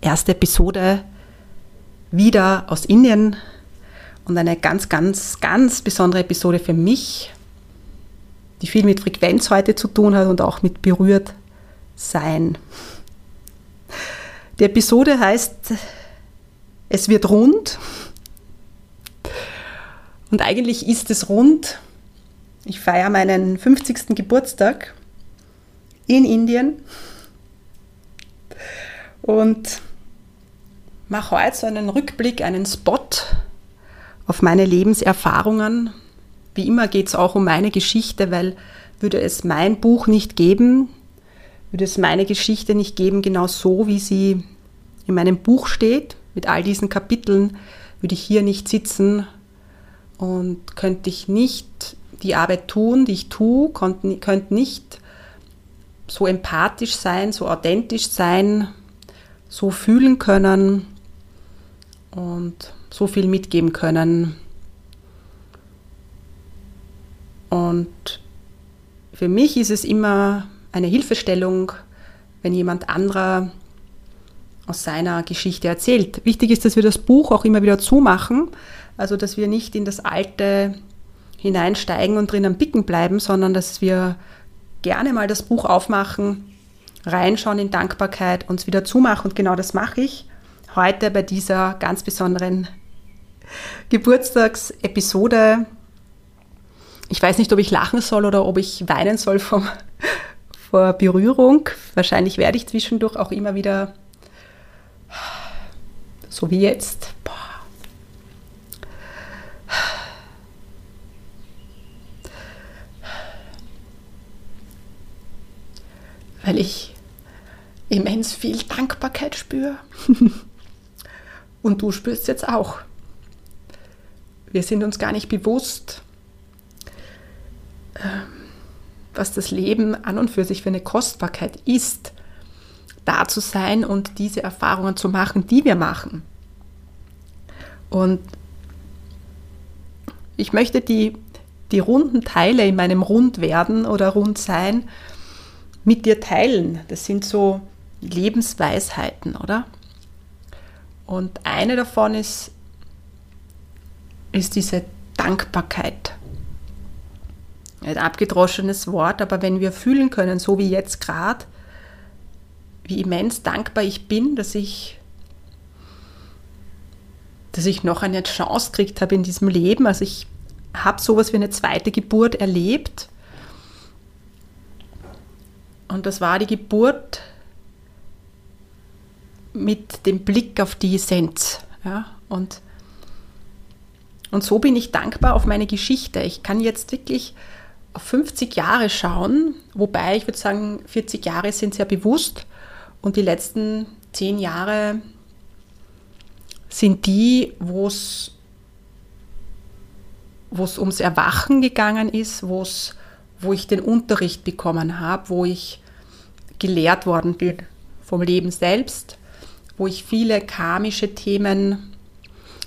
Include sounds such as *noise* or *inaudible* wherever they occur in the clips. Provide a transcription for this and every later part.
Erste Episode wieder aus Indien und eine ganz, ganz, ganz besondere Episode für mich, die viel mit Frequenz heute zu tun hat und auch mit berührt sein. Die Episode heißt Es wird rund. Und eigentlich ist es rund. Ich feiere meinen 50. Geburtstag in Indien und mache heute so einen Rückblick, einen Spot auf meine Lebenserfahrungen. Wie immer geht es auch um meine Geschichte, weil würde es mein Buch nicht geben, würde es meine Geschichte nicht geben, genau so wie sie in meinem Buch steht, mit all diesen Kapiteln, würde ich hier nicht sitzen und könnte ich nicht die Arbeit tun, die ich tue, könnte nicht so empathisch sein, so authentisch sein, so fühlen können und so viel mitgeben können. Und für mich ist es immer eine Hilfestellung, wenn jemand anderer aus seiner Geschichte erzählt. Wichtig ist, dass wir das Buch auch immer wieder zumachen, also dass wir nicht in das Alte hineinsteigen und drinnen bicken bleiben, sondern dass wir gerne mal das Buch aufmachen reinschauen in Dankbarkeit, uns wieder zumachen. Und genau das mache ich heute bei dieser ganz besonderen Geburtstagsepisode. Ich weiß nicht, ob ich lachen soll oder ob ich weinen soll vom, vor Berührung. Wahrscheinlich werde ich zwischendurch auch immer wieder, so wie jetzt, boah. weil ich immens viel Dankbarkeit spüre. *laughs* Und du spürst jetzt auch. Wir sind uns gar nicht bewusst, ähm, was das Leben an und für sich für eine Kostbarkeit ist, da zu sein und diese Erfahrungen zu machen, die wir machen. Und ich möchte die, die runden Teile in meinem Rund werden oder rund sein mit dir teilen. Das sind so Lebensweisheiten, oder? Und eine davon ist, ist diese Dankbarkeit. Ein abgedroschenes Wort, aber wenn wir fühlen können, so wie jetzt gerade, wie immens dankbar ich bin, dass ich, dass ich noch eine Chance gekriegt habe in diesem Leben. Also ich habe sowas wie eine zweite Geburt erlebt. Und das war die Geburt mit dem Blick auf die Essenz. Ja? Und, und so bin ich dankbar auf meine Geschichte. Ich kann jetzt wirklich auf 50 Jahre schauen, wobei ich würde sagen, 40 Jahre sind sehr bewusst und die letzten 10 Jahre sind die, wo es ums Erwachen gegangen ist, wo's, wo ich den Unterricht bekommen habe, wo ich gelehrt worden bin vom Leben selbst, wo ich viele karmische Themen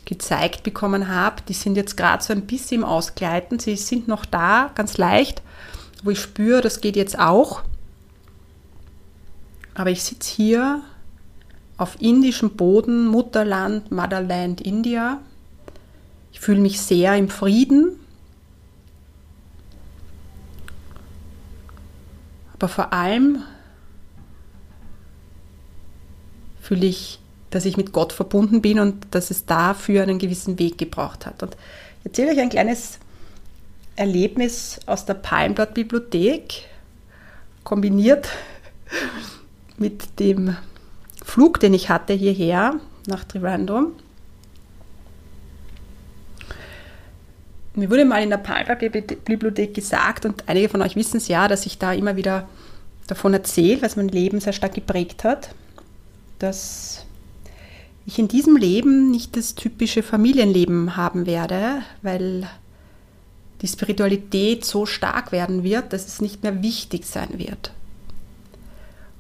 gezeigt bekommen habe. Die sind jetzt gerade so ein bisschen im Ausgleiten. Sie sind noch da, ganz leicht, wo ich spüre, das geht jetzt auch. Aber ich sitze hier auf indischem Boden, Mutterland, Motherland, India. Ich fühle mich sehr im Frieden. Aber vor allem fühle ich, dass ich mit Gott verbunden bin und dass es dafür einen gewissen Weg gebraucht hat. Und ich erzähle euch ein kleines Erlebnis aus der Palmblatt-Bibliothek, kombiniert *laughs* mit dem Flug, den ich hatte hierher nach Trivandrum. Mir wurde mal in der Palmblatt-Bibliothek gesagt, und einige von euch wissen es ja, dass ich da immer wieder davon erzähle, was mein Leben sehr stark geprägt hat, dass ich in diesem Leben nicht das typische Familienleben haben werde, weil die Spiritualität so stark werden wird, dass es nicht mehr wichtig sein wird.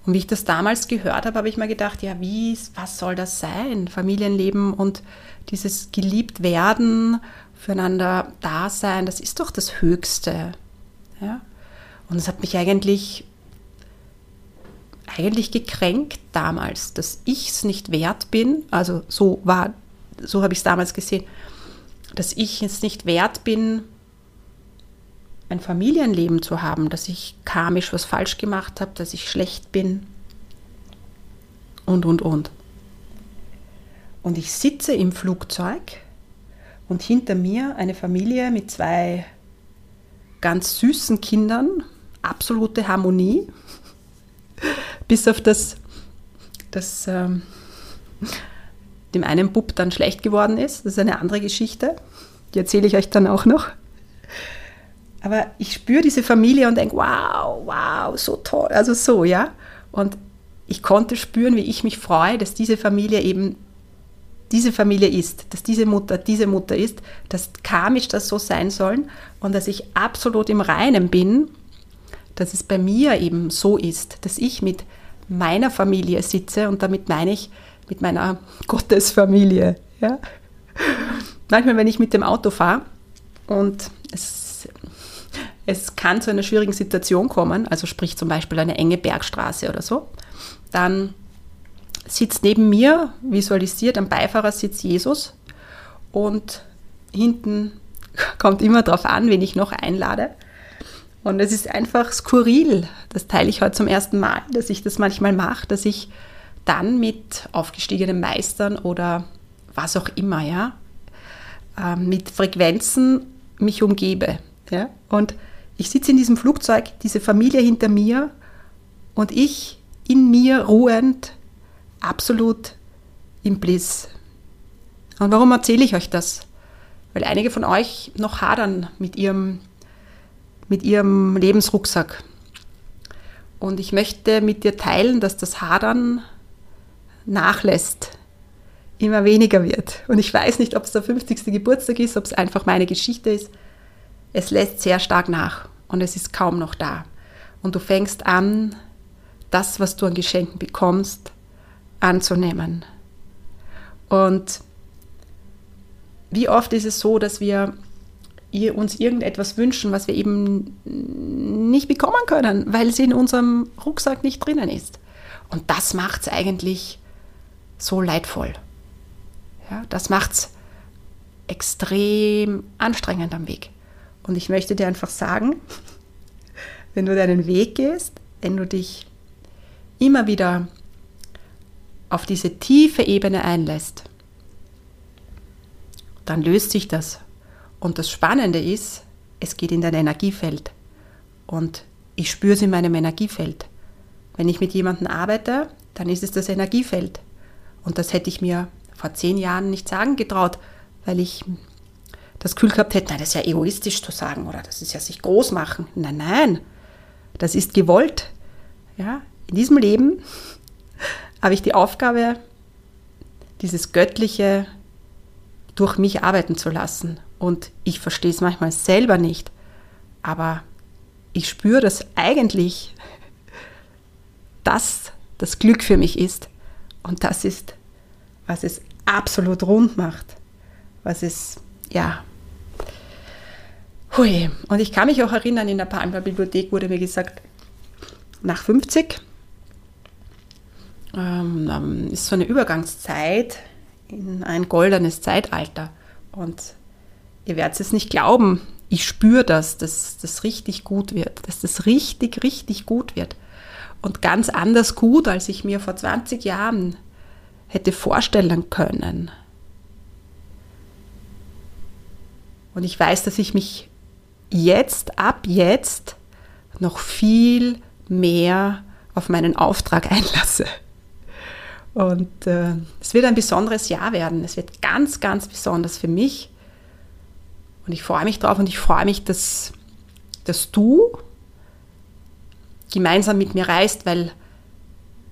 Und wie ich das damals gehört habe, habe ich mir gedacht, ja, wie, was soll das sein? Familienleben und dieses geliebt werden, füreinander da sein, das ist doch das Höchste. Ja? Und es hat mich eigentlich, eigentlich gekränkt damals, dass ich es nicht wert bin, also so war, so habe ich es damals gesehen, dass ich es nicht wert bin, ein Familienleben zu haben, dass ich karmisch was falsch gemacht habe, dass ich schlecht bin und, und, und. Und ich sitze im Flugzeug und hinter mir eine Familie mit zwei ganz süßen Kindern, absolute Harmonie, *laughs* bis auf das, dass ähm, dem einen Bub dann schlecht geworden ist. Das ist eine andere Geschichte. Die erzähle ich euch dann auch noch. Aber ich spüre diese Familie und denke, wow, wow, so toll. Also so, ja. Und ich konnte spüren, wie ich mich freue, dass diese Familie eben diese Familie ist, dass diese Mutter diese Mutter ist, dass karmisch das so sein sollen und dass ich absolut im Reinen bin, dass es bei mir eben so ist, dass ich mit meiner Familie sitze und damit meine ich mit meiner *laughs* Gottesfamilie. Ja? Manchmal, wenn ich mit dem Auto fahre und es es kann zu einer schwierigen Situation kommen, also sprich zum Beispiel eine enge Bergstraße oder so, dann sitzt neben mir, visualisiert am Beifahrersitz Jesus und hinten *laughs* kommt immer darauf an, wen ich noch einlade. Und es ist einfach skurril. Das teile ich heute zum ersten Mal, dass ich das manchmal mache, dass ich dann mit aufgestiegenen Meistern oder was auch immer, ja, äh, mit Frequenzen mich umgebe. Ja? Und ich sitze in diesem Flugzeug, diese Familie hinter mir und ich in mir ruhend, absolut im Bliss. Und warum erzähle ich euch das? Weil einige von euch noch hadern mit ihrem, mit ihrem Lebensrucksack. Und ich möchte mit dir teilen, dass das Hadern nachlässt, immer weniger wird. Und ich weiß nicht, ob es der 50. Geburtstag ist, ob es einfach meine Geschichte ist. Es lässt sehr stark nach und es ist kaum noch da. Und du fängst an, das, was du an Geschenken bekommst, anzunehmen. Und wie oft ist es so, dass wir uns irgendetwas wünschen, was wir eben nicht bekommen können, weil es in unserem Rucksack nicht drinnen ist. Und das macht es eigentlich so leidvoll. Ja, das macht es extrem anstrengend am Weg. Und ich möchte dir einfach sagen, *laughs* wenn du deinen Weg gehst, wenn du dich immer wieder auf diese tiefe Ebene einlässt, dann löst sich das. Und das Spannende ist, es geht in dein Energiefeld. Und ich spüre es in meinem Energiefeld. Wenn ich mit jemandem arbeite, dann ist es das Energiefeld. Und das hätte ich mir vor zehn Jahren nicht sagen getraut, weil ich das Gefühl gehabt hätte, nein, das ist ja egoistisch zu sagen oder das ist ja sich groß machen. Nein, nein, das ist gewollt. Ja, in diesem Leben *laughs* habe ich die Aufgabe, dieses Göttliche durch mich arbeiten zu lassen. Und ich verstehe es manchmal selber nicht, aber ich spüre, *laughs* dass eigentlich das das Glück für mich ist. Und das ist, was es absolut rund macht, was es, ja, Hui. Und ich kann mich auch erinnern, in der Palmer Bibliothek wurde mir gesagt, nach 50 ähm, ist so eine Übergangszeit in ein goldenes Zeitalter. Und ihr werdet es nicht glauben, ich spüre das, dass das richtig gut wird, dass das richtig, richtig gut wird. Und ganz anders gut, als ich mir vor 20 Jahren hätte vorstellen können. Und ich weiß, dass ich mich jetzt, ab jetzt, noch viel mehr auf meinen Auftrag *laughs* einlasse. Und äh, es wird ein besonderes Jahr werden. Es wird ganz, ganz besonders für mich. Und ich freue mich drauf und ich freue mich, dass, dass du gemeinsam mit mir reist, weil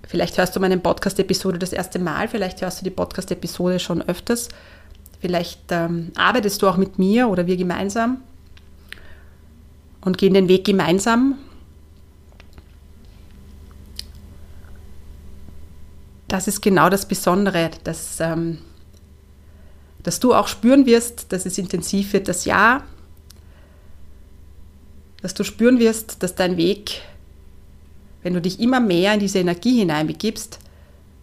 vielleicht hörst du meine Podcast-Episode das erste Mal, vielleicht hörst du die Podcast-Episode schon öfters, vielleicht ähm, arbeitest du auch mit mir oder wir gemeinsam und gehen den Weg gemeinsam. Das ist genau das Besondere, dass, ähm, dass du auch spüren wirst, dass es intensiv wird, das Jahr, dass du spüren wirst, dass dein Weg wenn du dich immer mehr in diese Energie hineinbegibst,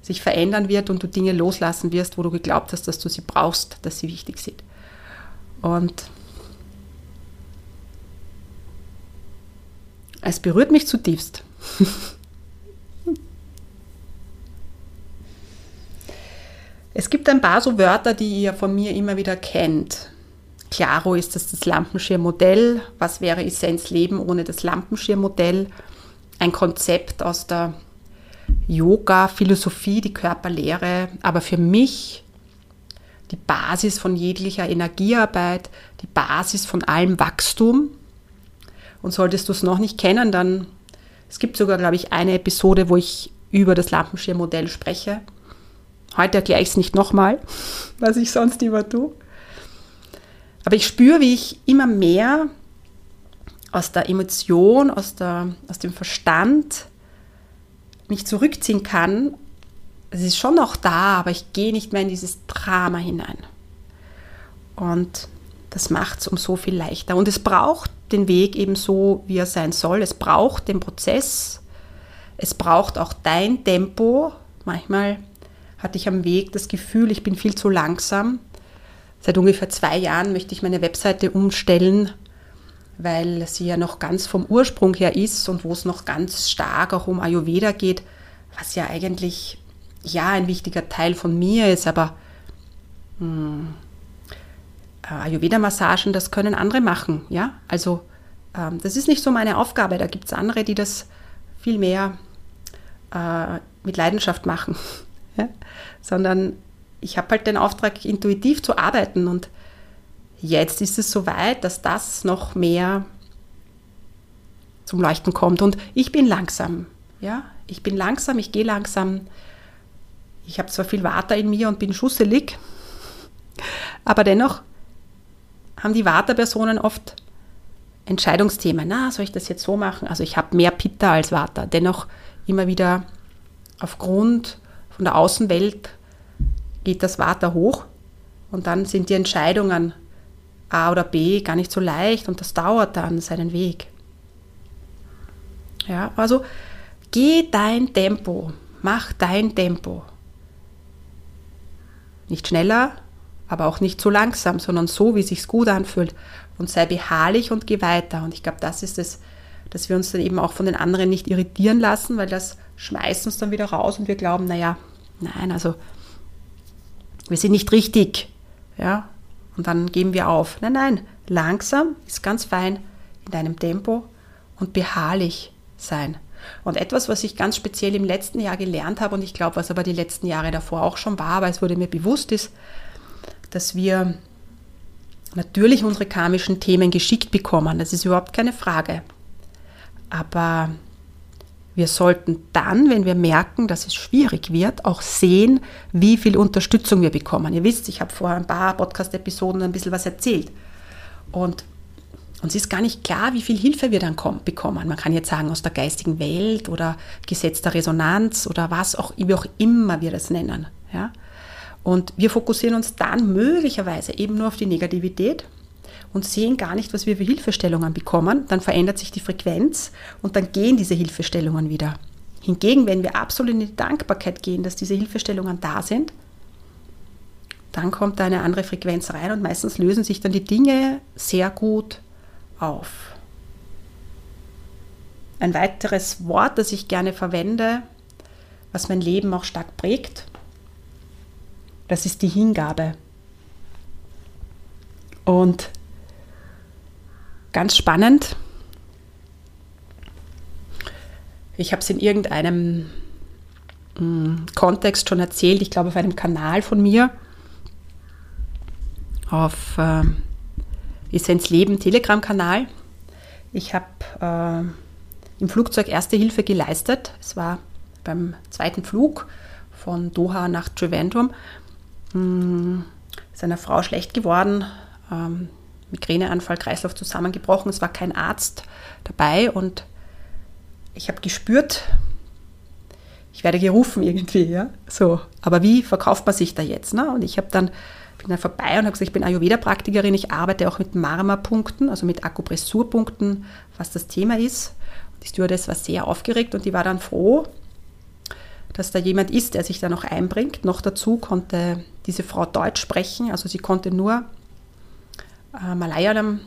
sich verändern wird und du Dinge loslassen wirst, wo du geglaubt hast, dass du sie brauchst, dass sie wichtig sind. Und es berührt mich zutiefst. *laughs* es gibt ein paar so Wörter, die ihr von mir immer wieder kennt. Claro ist das das Lampenschirmmodell. Was wäre Essenz Leben ohne das Lampenschirmmodell? ein Konzept aus der Yoga-Philosophie, die Körperlehre, aber für mich die Basis von jeglicher Energiearbeit, die Basis von allem Wachstum. Und solltest du es noch nicht kennen, dann es gibt sogar, glaube ich, eine Episode, wo ich über das Lampenschirmmodell spreche. Heute erkläre ich es nicht nochmal, was ich sonst immer tue. Aber ich spüre, wie ich immer mehr aus der Emotion, aus, der, aus dem Verstand mich zurückziehen kann. Es ist schon noch da, aber ich gehe nicht mehr in dieses Drama hinein. Und das macht es um so viel leichter. Und es braucht den Weg eben so, wie er sein soll. Es braucht den Prozess. Es braucht auch dein Tempo. Manchmal hatte ich am Weg das Gefühl, ich bin viel zu langsam. Seit ungefähr zwei Jahren möchte ich meine Webseite umstellen weil sie ja noch ganz vom Ursprung her ist und wo es noch ganz stark auch um Ayurveda geht, was ja eigentlich ja ein wichtiger Teil von mir ist, aber hm, äh, Ayurveda-Massagen, das können andere machen, ja, also ähm, das ist nicht so meine Aufgabe, da gibt es andere, die das viel mehr äh, mit Leidenschaft machen, ja? sondern ich habe halt den Auftrag, intuitiv zu arbeiten und Jetzt ist es soweit, dass das noch mehr zum Leuchten kommt. Und ich bin langsam. Ja, ich bin langsam, ich gehe langsam. Ich habe zwar viel Water in mir und bin schusselig, *laughs* aber dennoch haben die Waterpersonen oft Entscheidungsthemen. Na, soll ich das jetzt so machen? Also ich habe mehr Pitta als Water. Dennoch immer wieder aufgrund von der Außenwelt geht das Water hoch und dann sind die Entscheidungen A oder B gar nicht so leicht und das dauert dann seinen Weg. Ja, also geh dein Tempo, mach dein Tempo. Nicht schneller, aber auch nicht so langsam, sondern so, wie es sich gut anfühlt und sei beharrlich und geh weiter. Und ich glaube, das ist es, dass wir uns dann eben auch von den anderen nicht irritieren lassen, weil das schmeißt uns dann wieder raus und wir glauben, naja, nein, also wir sind nicht richtig. Ja, und dann geben wir auf. Nein, nein, langsam ist ganz fein in deinem Tempo und beharrlich sein. Und etwas, was ich ganz speziell im letzten Jahr gelernt habe und ich glaube, was aber die letzten Jahre davor auch schon war, aber es wurde mir bewusst ist, dass wir natürlich unsere karmischen Themen geschickt bekommen. Das ist überhaupt keine Frage. Aber wir sollten dann, wenn wir merken, dass es schwierig wird, auch sehen, wie viel Unterstützung wir bekommen. Ihr wisst, ich habe vor ein paar Podcast-Episoden ein bisschen was erzählt. Und uns ist gar nicht klar, wie viel Hilfe wir dann bekommen. Man kann jetzt sagen, aus der geistigen Welt oder Gesetz der Resonanz oder was auch, wie auch immer wir das nennen. Ja? Und wir fokussieren uns dann möglicherweise eben nur auf die Negativität und sehen gar nicht, was wir für Hilfestellungen bekommen, dann verändert sich die Frequenz und dann gehen diese Hilfestellungen wieder. Hingegen, wenn wir absolut in die Dankbarkeit gehen, dass diese Hilfestellungen da sind, dann kommt da eine andere Frequenz rein und meistens lösen sich dann die Dinge sehr gut auf. Ein weiteres Wort, das ich gerne verwende, was mein Leben auch stark prägt, Das ist die Hingabe. Und ganz spannend, ich habe es in irgendeinem hm, Kontext schon erzählt, ich glaube auf einem Kanal von mir, auf äh, Essenz Leben Telegram-Kanal. Ich habe äh, im Flugzeug Erste Hilfe geleistet. Es war beim zweiten Flug von Doha nach Trivandrum. Hm, ist Frau schlecht geworden, ähm, Migräneanfall, Kreislauf zusammengebrochen. Es war kein Arzt dabei und ich habe gespürt, ich werde gerufen irgendwie, ja. So, aber wie verkauft man sich da jetzt? Ne? Und ich habe dann bin dann vorbei und habe gesagt, ich bin Ayurveda-Praktikerin, ich arbeite auch mit Marma-Punkten, also mit Akupressurpunkten, was das Thema ist. Die Stewardess war sehr aufgeregt und die war dann froh, dass da jemand ist, der sich da noch einbringt. Noch dazu konnte diese Frau Deutsch sprechen, also sie konnte nur äh, Malayalam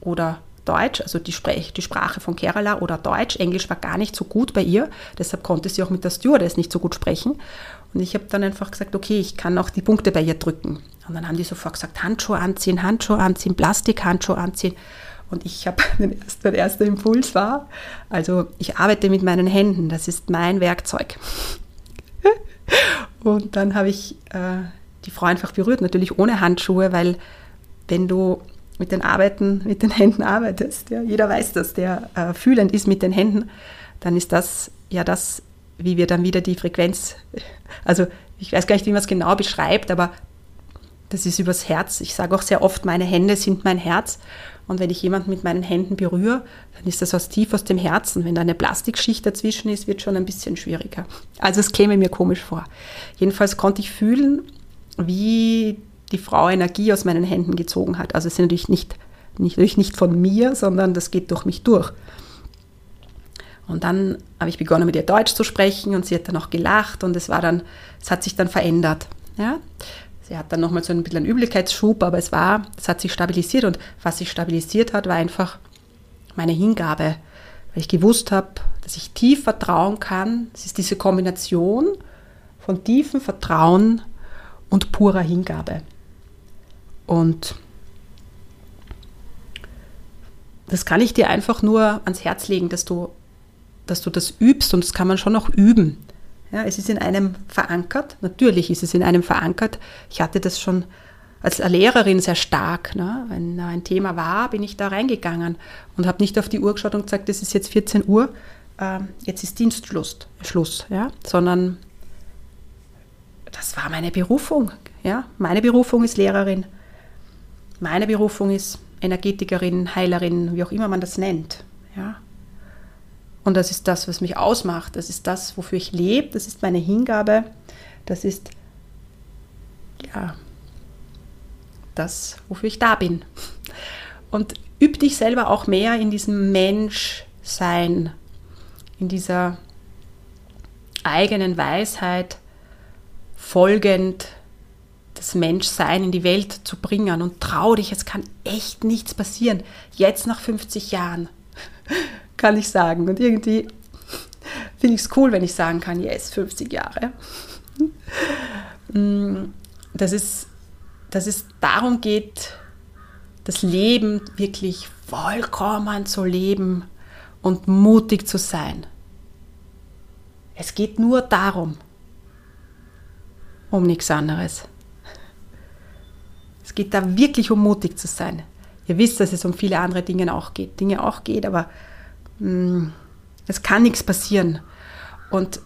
oder Deutsch, also die, Sprech, die Sprache von Kerala oder Deutsch. Englisch war gar nicht so gut bei ihr, deshalb konnte sie auch mit der Stewardess nicht so gut sprechen. Und ich habe dann einfach gesagt, okay, ich kann auch die Punkte bei ihr drücken. Und dann haben die sofort gesagt, Handschuhe anziehen, Handschuhe anziehen, Plastikhandschuhe anziehen. Und ich habe, *laughs* der erste Impuls war, also ich arbeite mit meinen Händen, das ist mein Werkzeug. *laughs* Und dann habe ich äh, die Frau einfach berührt, natürlich ohne Handschuhe, weil wenn du mit den Arbeiten, mit den Händen arbeitest, ja, jeder weiß das, der äh, fühlend ist mit den Händen, dann ist das ja das, wie wir dann wieder die Frequenz, *laughs* also ich weiß gar nicht, wie man es genau beschreibt, aber das ist übers Herz. Ich sage auch sehr oft, meine Hände sind mein Herz. Und wenn ich jemanden mit meinen Händen berühre, dann ist das aus tief aus dem Herzen. Wenn da eine Plastikschicht dazwischen ist, wird schon ein bisschen schwieriger. Also es käme mir komisch vor. Jedenfalls konnte ich fühlen, wie die Frau Energie aus meinen Händen gezogen hat. Also es ist natürlich nicht, nicht, nicht von mir, sondern das geht durch mich durch. Und dann habe ich begonnen, mit ihr Deutsch zu sprechen und sie hat dann auch gelacht und es war dann, es hat sich dann verändert. Ja? Sie hat dann nochmal so ein bisschen einen Übelkeitsschub, aber es war, es hat sich stabilisiert und was sich stabilisiert hat, war einfach meine Hingabe, weil ich gewusst habe, dass ich tief vertrauen kann. Es ist diese Kombination von tiefem Vertrauen und purer Hingabe. Und das kann ich dir einfach nur ans Herz legen, dass du, dass du das übst und das kann man schon noch üben. Ja, es ist in einem verankert, natürlich ist es in einem verankert. Ich hatte das schon als Lehrerin sehr stark. Ne? Wenn ein Thema war, bin ich da reingegangen und habe nicht auf die Uhr geschaut und gesagt, es ist jetzt 14 Uhr, äh, jetzt ist Dienstschluss, Schluss, ja? sondern das war meine Berufung. Ja? Meine Berufung ist Lehrerin. Meine Berufung ist Energetikerin, Heilerin, wie auch immer man das nennt. Ja? Und das ist das, was mich ausmacht. Das ist das, wofür ich lebe. Das ist meine Hingabe. Das ist, ja, das, wofür ich da bin. Und üb dich selber auch mehr in diesem Menschsein, in dieser eigenen Weisheit, folgend das Menschsein in die Welt zu bringen. Und trau dich, es kann echt nichts passieren. Jetzt nach 50 Jahren *laughs* kann ich sagen. Und irgendwie finde ich es cool, wenn ich sagen kann, yes, 50 Jahre. Mm, dass es, dass es darum geht, das Leben wirklich vollkommen zu leben und mutig zu sein. Es geht nur darum, um nichts anderes. Es geht da wirklich um mutig zu sein. Ihr wisst, dass es um viele andere Dinge auch geht. Dinge auch geht, aber hm, es kann nichts passieren. Und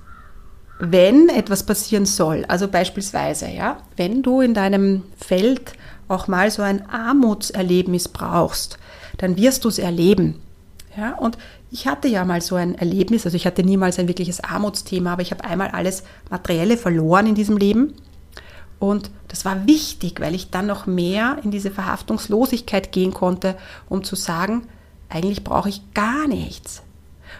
wenn etwas passieren soll, also beispielsweise, ja, wenn du in deinem Feld auch mal so ein Armutserlebnis brauchst, dann wirst du es erleben. Ja, und ich hatte ja mal so ein Erlebnis, also ich hatte niemals ein wirkliches Armutsthema, aber ich habe einmal alles Materielle verloren in diesem Leben. Und das war wichtig, weil ich dann noch mehr in diese Verhaftungslosigkeit gehen konnte, um zu sagen, eigentlich brauche ich gar nichts.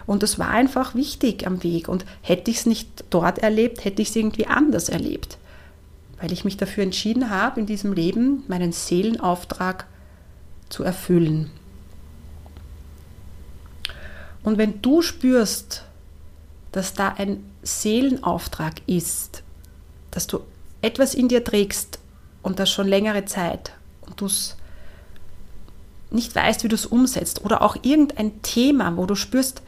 Und das war einfach wichtig am Weg. Und hätte ich es nicht dort erlebt, hätte ich es irgendwie anders erlebt. Weil ich mich dafür entschieden habe, in diesem Leben meinen Seelenauftrag zu erfüllen. Und wenn du spürst, dass da ein Seelenauftrag ist, dass du etwas in dir trägst und das schon längere Zeit und du es nicht weißt, wie du es umsetzt oder auch irgendein Thema, wo du spürst,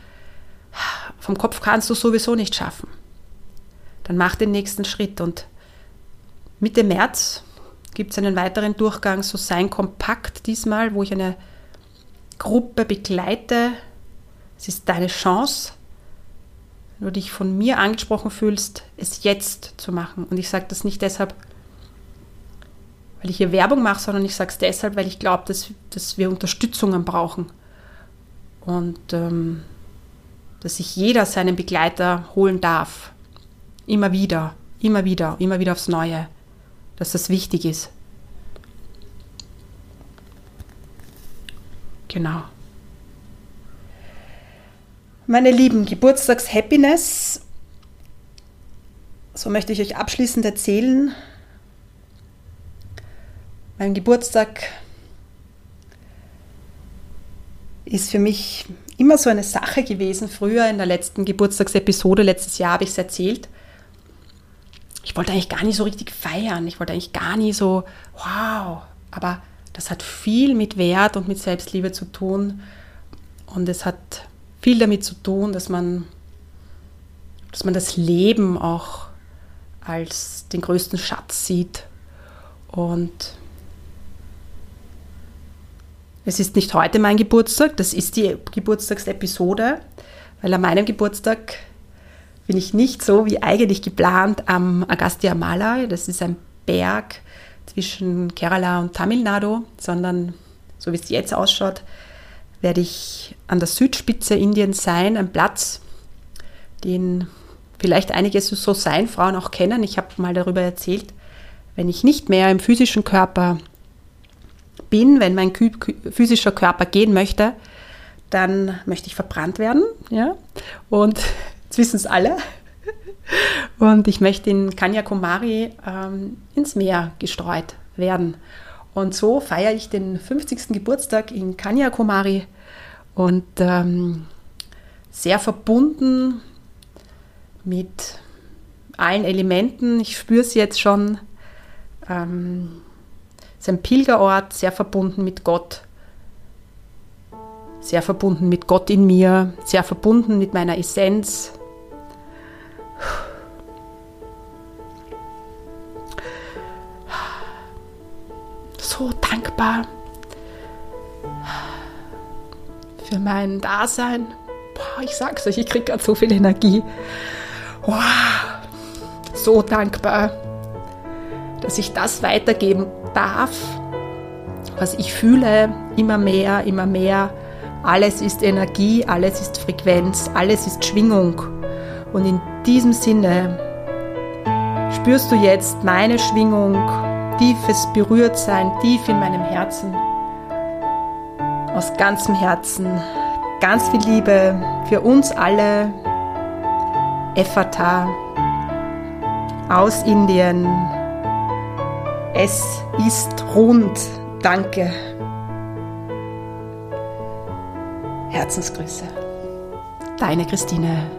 vom Kopf kannst du sowieso nicht schaffen, dann mach den nächsten Schritt und Mitte März gibt es einen weiteren Durchgang, so sein kompakt diesmal, wo ich eine Gruppe begleite. Es ist deine Chance, du dich von mir angesprochen fühlst, es jetzt zu machen. Und ich sage das nicht deshalb, weil ich hier Werbung mache, sondern ich sage es deshalb, weil ich glaube, dass, dass wir Unterstützungen brauchen. Und ähm, dass sich jeder seinen Begleiter holen darf. Immer wieder, immer wieder, immer wieder aufs Neue. Dass das wichtig ist. Genau. Meine lieben Geburtstags-Happiness, so möchte ich euch abschließend erzählen. Mein Geburtstag ist für mich immer so eine Sache gewesen. Früher in der letzten Geburtstagsepisode, letztes Jahr habe ich es erzählt. Ich wollte eigentlich gar nicht so richtig feiern. Ich wollte eigentlich gar nicht so, wow. Aber das hat viel mit Wert und mit Selbstliebe zu tun. Und es hat viel damit zu tun, dass man, dass man das Leben auch als den größten Schatz sieht. Und es ist nicht heute mein Geburtstag, das ist die Geburtstagsepisode, weil an meinem Geburtstag bin ich nicht so wie eigentlich geplant am Agastya Malai, das ist ein Berg zwischen Kerala und Tamil Nadu, sondern so wie es jetzt ausschaut, werde ich an der Südspitze Indiens sein, ein Platz, den vielleicht einige so sein Frauen auch kennen. Ich habe mal darüber erzählt, wenn ich nicht mehr im physischen Körper bin, wenn mein physischer Körper gehen möchte, dann möchte ich verbrannt werden. Ja? Und jetzt wissen es alle. Und ich möchte in Kanyakumari ähm, ins Meer gestreut werden. Und so feiere ich den 50. Geburtstag in Kanyakumari und ähm, sehr verbunden mit allen Elementen. Ich spüre es jetzt schon. Ähm, es ist ein Pilgerort, sehr verbunden mit Gott, sehr verbunden mit Gott in mir, sehr verbunden mit meiner Essenz. Dankbar für mein Dasein. Boah, ich sag's euch, ich kriege gerade so viel Energie. Wow, so dankbar, dass ich das weitergeben darf, was ich fühle, immer mehr, immer mehr. Alles ist Energie, alles ist Frequenz, alles ist Schwingung. Und in diesem Sinne spürst du jetzt meine Schwingung tiefes Berührtsein tief in meinem Herzen. Aus ganzem Herzen. Ganz viel Liebe für uns alle. Effata aus Indien. Es ist rund. Danke. Herzensgrüße. Deine Christine.